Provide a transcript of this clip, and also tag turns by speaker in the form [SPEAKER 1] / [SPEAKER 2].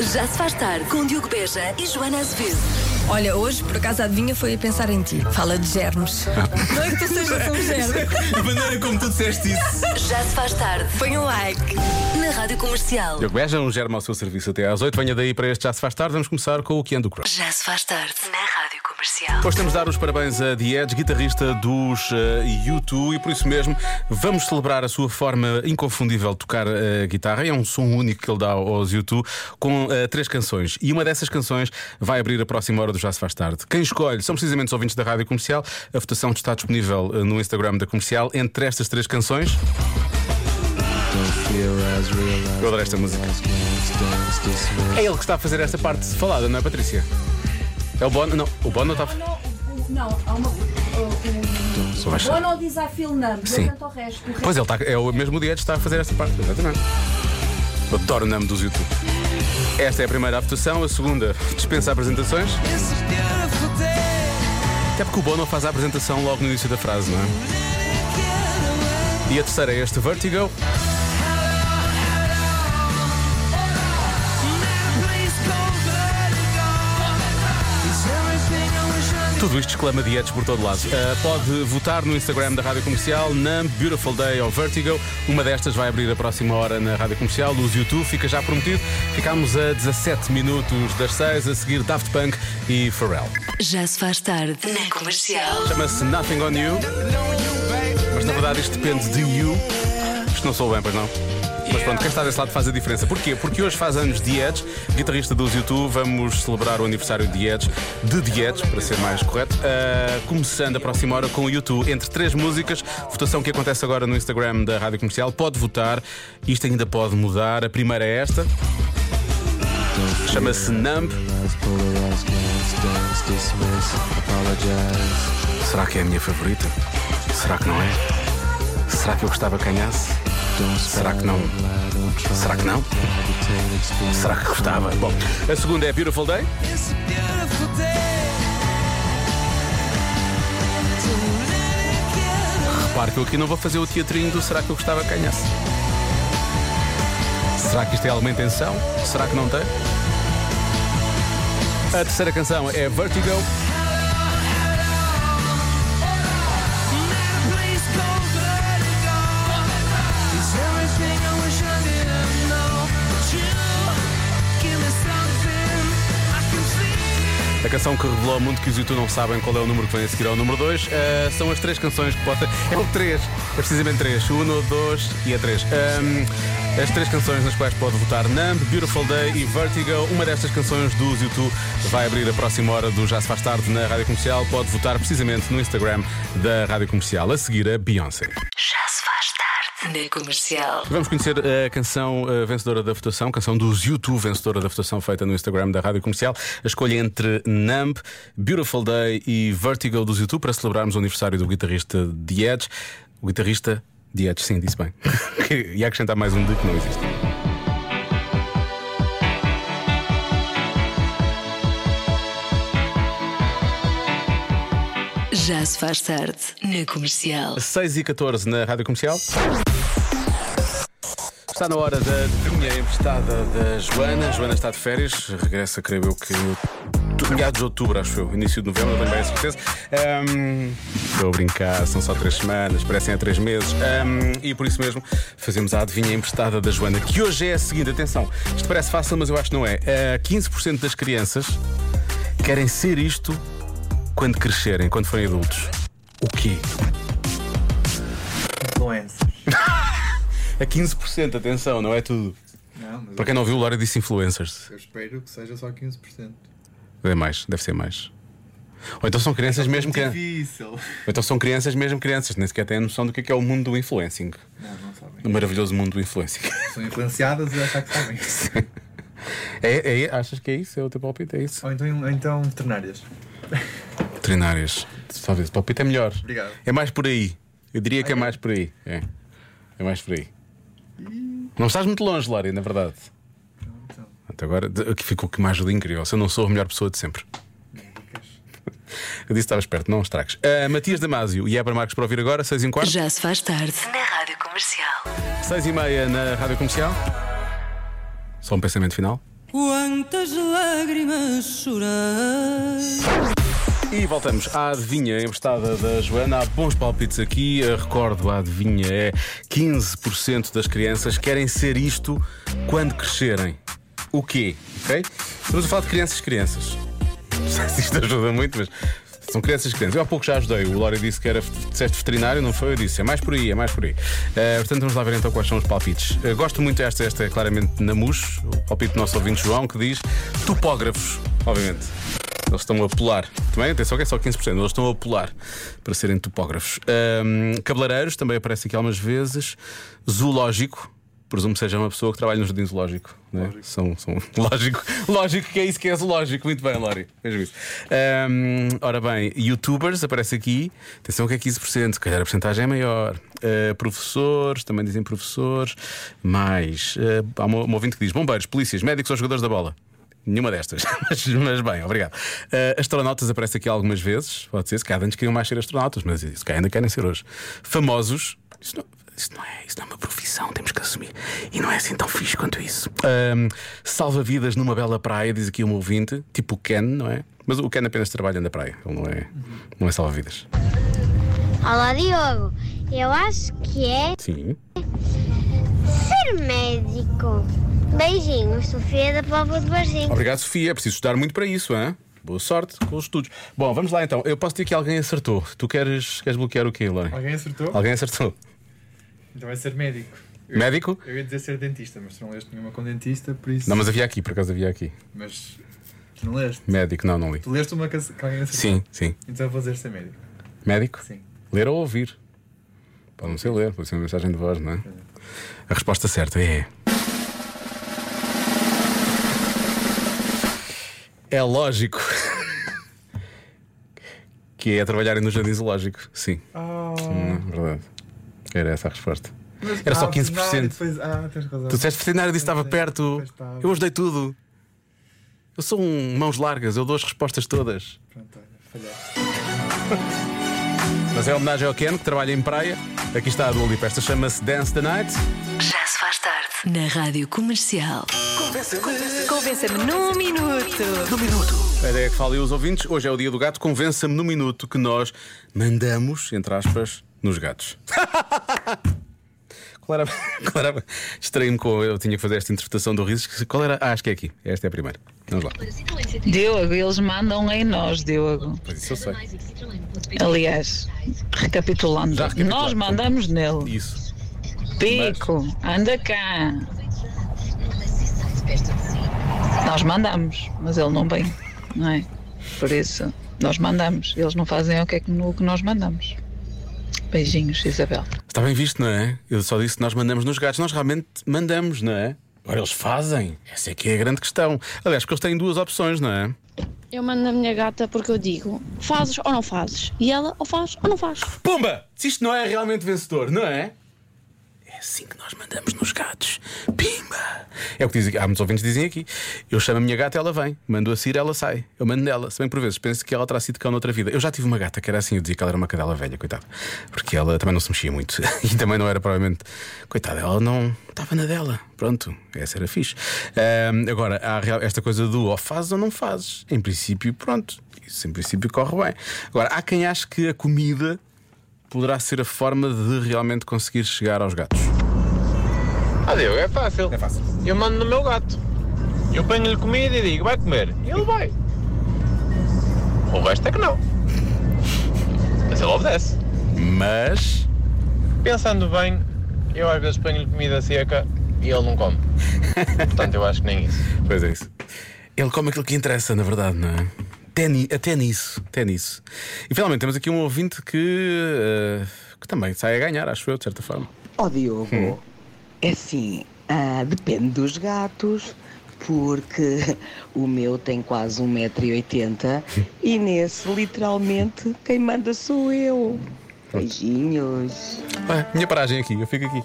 [SPEAKER 1] Já se faz tarde com Diogo Beja e Joana Azevedo.
[SPEAKER 2] Olha, hoje, por acaso, a adivinha foi a pensar em ti. Fala de germes. Não é que tu sejas um germe.
[SPEAKER 3] A maneira como tu disseste isso.
[SPEAKER 1] Já se faz tarde
[SPEAKER 2] Põe um like.
[SPEAKER 1] na Rádio Comercial.
[SPEAKER 3] Diogo Beja, um germe ao seu serviço até às 8. Venha daí para este Já Se Faz Tarde. Vamos começar com o anda do Cross.
[SPEAKER 1] Já se faz tarde na Rádio Comercial.
[SPEAKER 3] Hoje temos de dar os parabéns a Diez, guitarrista dos uh, U2, e por isso mesmo vamos celebrar a sua forma inconfundível de tocar a guitarra. É um som único que ele dá aos U2 com uh, três canções. E uma dessas canções vai abrir a próxima hora do Já Se Faz Tarde. Quem escolhe são precisamente os ouvintes da Rádio Comercial. A votação está disponível uh, no Instagram da Comercial entre estas três canções. Eu adoro esta música. É ele que está a fazer esta parte falada, não é, Patrícia? É o Bono? Não, o Bono está.
[SPEAKER 4] Não, o- não, há uma. Bono diz a Phil Numb,
[SPEAKER 3] Sim.
[SPEAKER 4] eu canto o resto. O
[SPEAKER 3] Pois ele está, é o mesmo dia que está a fazer esta parte, exatamente. Eu adoro o nome dos YouTube. Esta é a primeira votação, a segunda dispensa apresentações. Até porque o Bono faz a apresentação logo no início da frase, não é? E a terceira é este Vertigo. Tudo isto exclama Dietes por todo lado. Uh, pode votar no Instagram da Rádio Comercial, Numb, Beautiful Day ou Vertigo. Uma destas vai abrir a próxima hora na Rádio Comercial. Os YouTube fica já prometido. Ficámos a 17 minutos das 6, a seguir Daft Punk e Pharrell.
[SPEAKER 1] Já se faz tarde na Comercial.
[SPEAKER 3] Chama-se Nothing on You. Mas na verdade isto depende de you. Isto não sou bem, pois não? Mas pronto, quem está desse lado faz a diferença. Porquê? Porque hoje faz anos Edge, guitarrista dos YouTube. Vamos celebrar o aniversário de Edge, de Edge, para ser mais correto. Ah, começando a próxima hora com o YouTube. Entre três músicas, votação que acontece agora no Instagram da Rádio Comercial. Pode votar, isto ainda pode mudar. A primeira é esta. Chama-se Numb. Será que é a minha favorita? Será que não é? Será que eu gostava que ganhasse? Será que não? Será que não? Será que gostava? Bom, a segunda é Beautiful Day. Repare que eu aqui não vou fazer o teatrinho do Será que eu gostava que ganhasse? Será que isto é alguma intenção? Será que não tem? A terceira canção é Vertigo. Canção que revelou ao mundo que os YouTube não sabem qual é o número que vem a seguir ao número 2 são as três canções que podem. É o três, é precisamente três: um, dois e a três. Ahm, as três canções nas quais pode votar Numb, Beautiful Day e Vertigo. Uma destas canções dos YouTube vai abrir a próxima hora do Já Se Faz Tarde na Rádio Comercial. Pode votar precisamente no Instagram da Rádio Comercial. A seguir a Beyoncé.
[SPEAKER 1] Na Comercial.
[SPEAKER 3] Vamos conhecer a canção vencedora da votação, canção dos YouTube vencedora da votação feita no Instagram da Rádio Comercial. A escolha entre Numb, Beautiful Day e Vertigo dos YouTube para celebrarmos o aniversário do guitarrista The Edge. O guitarrista The Edge, sim, disse bem. e acrescentar mais um de que não existe.
[SPEAKER 1] Já se faz tarde na Comercial.
[SPEAKER 3] 6 e 14 na Rádio Comercial. Está na hora da adivinha emprestada da Joana. Joana está de férias, regressa, creio eu que. do Meados de outubro, acho eu, início de novembro, tenho bem a certeza. Ahm, Estou a brincar, são só três semanas, parecem há três meses. Ahm, e por isso mesmo fazemos a adivinha emprestada da Joana, que hoje é a seguinte: atenção, isto parece fácil, mas eu acho que não é. Ah, 15% das crianças querem ser isto quando crescerem, quando forem adultos. O quê? A 15%, atenção, não é tudo.
[SPEAKER 5] Não,
[SPEAKER 3] Para quem não viu, o Lória disse influencers.
[SPEAKER 5] eu espero que seja só 15%.
[SPEAKER 3] É mais, deve ser mais. Ou então são crianças mesmo que. Ou
[SPEAKER 5] Difícil.
[SPEAKER 3] então são crianças mesmo crianças, nem sequer têm a noção do que é, que é o mundo do influencing.
[SPEAKER 5] Não, não sabem.
[SPEAKER 3] O maravilhoso mundo do influencing.
[SPEAKER 5] São influenciadas e achar que sabem.
[SPEAKER 3] É, é, achas que é isso? É o teu palpite? É isso?
[SPEAKER 5] ou, então, ou então veterinárias.
[SPEAKER 3] Veterinárias. Talvez o palpite é melhor.
[SPEAKER 5] Obrigado.
[SPEAKER 3] É mais por aí. Eu diria que é mais por aí. É. É mais por aí. Não estás muito longe, Lória, na verdade.
[SPEAKER 5] Então,
[SPEAKER 3] Até agora, aqui ficou que uma ajuda incrível. Se eu não sou a melhor pessoa de sempre.
[SPEAKER 5] médicas.
[SPEAKER 3] Eu disse que estavas perto, não estragues. Ah, Matias Damasio e Ebra Marques para ouvir agora, 6 e um quarto.
[SPEAKER 1] Já se faz tarde na Rádio Comercial.
[SPEAKER 3] 6 e meia na Rádio Comercial. Só um pensamento final.
[SPEAKER 6] Quantas lágrimas chorei.
[SPEAKER 3] E voltamos à adivinha emprestada da Joana. Há bons palpites aqui. Eu recordo, a adivinha é 15% das crianças querem ser isto quando crescerem. O quê? Ok? Estamos a falar de crianças, crianças. Não sei se isto ajuda muito, mas são crianças, crianças. Eu há pouco já ajudei. O Lório disse que era disseste veterinário, não foi? Eu disse, é mais por aí, é mais por aí. Eh, portanto, vamos lá ver então quais são os palpites. Eh, gosto muito desta, esta é claramente Namus, o palpite do nosso ouvinte João, que diz topógrafos, obviamente. Eles estão a pular. Também, atenção que é só 15%. Eles estão a pular para serem topógrafos. Ahm, cabeleireiros, também aparece aqui algumas vezes. Zoológico. Presumo que seja uma pessoa que trabalha no jardim zoológico. Né? São, são... Lógico, lógico que é isso que é zoológico. Muito bem, Lori. Vejo isso. Ahm, ora bem, youtubers aparece aqui. Atenção que é 15%, se calhar a porcentagem é maior. Ah, professores, também dizem professores. Mais. ah, há uma ouvinte que diz: bombeiros, polícias, médicos ou jogadores da bola. Nenhuma destas, mas, mas bem, obrigado. Uh, astronautas aparece aqui algumas vezes, pode ser, se calhar antes queriam mais ser astronautas, mas isso cá ainda querem ser hoje. Famosos, isso não, isso não é, isso não é uma profissão, temos que assumir. E não é assim tão fixe quanto isso. Um, Salva-vidas numa bela praia, diz aqui um ouvinte, tipo o Ken, não é? Mas o Ken apenas trabalha na praia, ele não é, não é salva-vidas.
[SPEAKER 7] Olá, Diogo. Eu acho que é
[SPEAKER 3] Sim.
[SPEAKER 7] ser médico. Beijinhos, Sofia da Póvoa de Barzinho.
[SPEAKER 3] Obrigado, Sofia. É preciso estudar muito para isso, hein? Boa sorte com os estudos. Bom, vamos lá então. Eu posso dizer que alguém acertou. Tu queres, queres bloquear o quê, Lori?
[SPEAKER 5] Alguém acertou?
[SPEAKER 3] Alguém acertou.
[SPEAKER 5] Então vai ser médico. Eu-
[SPEAKER 3] Médico?
[SPEAKER 5] Eu ia dizer ser dentista, mas tu não leste nenhuma com dentista, por isso.
[SPEAKER 3] Não, mas havia aqui, por acaso havia aqui.
[SPEAKER 5] Mas tu não leste.
[SPEAKER 3] Médico, não, não li.
[SPEAKER 5] Tu leste uma que alguém acertou.
[SPEAKER 3] Sim, sim.
[SPEAKER 5] Então eu vou dizer ser médico.
[SPEAKER 3] Médico?
[SPEAKER 5] Sim.
[SPEAKER 3] Ler ou ouvir? Pode não ser ler, pode ser uma mensagem de voz, não é? A resposta certa é. É lógico. que é trabalharem no jardim zoológico. Sim.
[SPEAKER 5] Ah,
[SPEAKER 3] Hum, verdade. Era essa a resposta.
[SPEAKER 5] mas-
[SPEAKER 3] Era só
[SPEAKER 5] ah,
[SPEAKER 3] 15%.
[SPEAKER 5] veterinário, Depois, ah, tens razão.
[SPEAKER 3] Tu disseste veterinário, disse que estava
[SPEAKER 5] Pois
[SPEAKER 3] perto. Eu ajudei tudo. Eu sou um mãos largas, eu dou as respostas todas.
[SPEAKER 5] Pronto, olha.
[SPEAKER 3] Mas é homenagem ao Ken, que trabalha em praia. Aqui está a Dua Lipa. Esta chama-se Dance the Night.
[SPEAKER 1] Já se faz tarde. Na Rádio Comercial.
[SPEAKER 2] Convença-me num minuto.
[SPEAKER 3] A ideia é que falem os ouvintes. Hoje é o dia do gato. Convença-me no minuto que nós mandamos, entre aspas, nos gatos. Qual era? Qual era? Distraí-me com. Eu tinha que fazer esta interpretação do riso. Qual era? Ah, acho que é aqui. Esta é a primeira. Vamos lá.
[SPEAKER 8] Diogo, eles mandam em nós, Diogo.
[SPEAKER 3] Pois isso eu sei.
[SPEAKER 8] Aliás, recapitulando, nós mandamos nele.
[SPEAKER 3] Isso.
[SPEAKER 8] Pico, anda cá. Nós mandamos, mas ele não vem, não é? Por isso, nós mandamos. Eles não fazem o que, é que, o que nós mandamos. Beijinhos, Isabel.
[SPEAKER 3] Está bem visto, não é? Eu só disse que nós mandamos nos gatos. Nós realmente mandamos, não é? Agora eles fazem. Essa é que é a grande questão. Aliás, porque eles têm duas opções, não é?
[SPEAKER 9] Eu mando na minha gata porque eu digo fazes ou não fazes. E ela ou faz ou não faz.
[SPEAKER 3] Pumba! Se isto não é realmente vencedor, não é? É assim que nós mandamos nos gatos. Pimba! É o que dizem, há muitos ouvintes que dizem aqui. Eu chamo a minha gata, ela vem. Mando a Cira, ela sai. Eu mando nela. Se bem que por vezes penso que ela terá sido cão noutra vida. Eu já tive uma gata que era assim, eu dizia que ela era uma cadela velha, coitada. Porque ela também não se mexia muito. E também não era provavelmente. Coitada, ela não estava na dela. Pronto, essa era fixe. Ahm, agora, há esta coisa do ou fazes ou não fazes. Em princípio, pronto. Isso em princípio corre bem. Agora, há quem ache que a comida poderá ser a forma de realmente conseguir chegar aos gatos.
[SPEAKER 10] Ah, Diogo, é fácil.
[SPEAKER 3] É fácil.
[SPEAKER 10] Eu mando no meu gato. Eu ponho-lhe comida e digo, vai comer. E ele vai. O resto é que não. Mas ele obedece.
[SPEAKER 3] Mas.
[SPEAKER 10] Pensando bem, eu às vezes ponho-lhe comida seca e ele não come. Portanto, eu acho que nem isso.
[SPEAKER 3] Pois é isso. Ele come aquilo que interessa, na verdade, não é? Até, ni- até nisso, até nisso. E finalmente temos aqui um ouvinte que, eh, que também sai a ganhar, acho eu, de certa forma.
[SPEAKER 11] Ó Diogo, é assim, ah, depende dos gatos, porque o meu tem quase 1,80m e nesse, literalmente, quem manda sou eu. Beijinhos.
[SPEAKER 3] Olha, minha paragem aqui, eu fico aqui.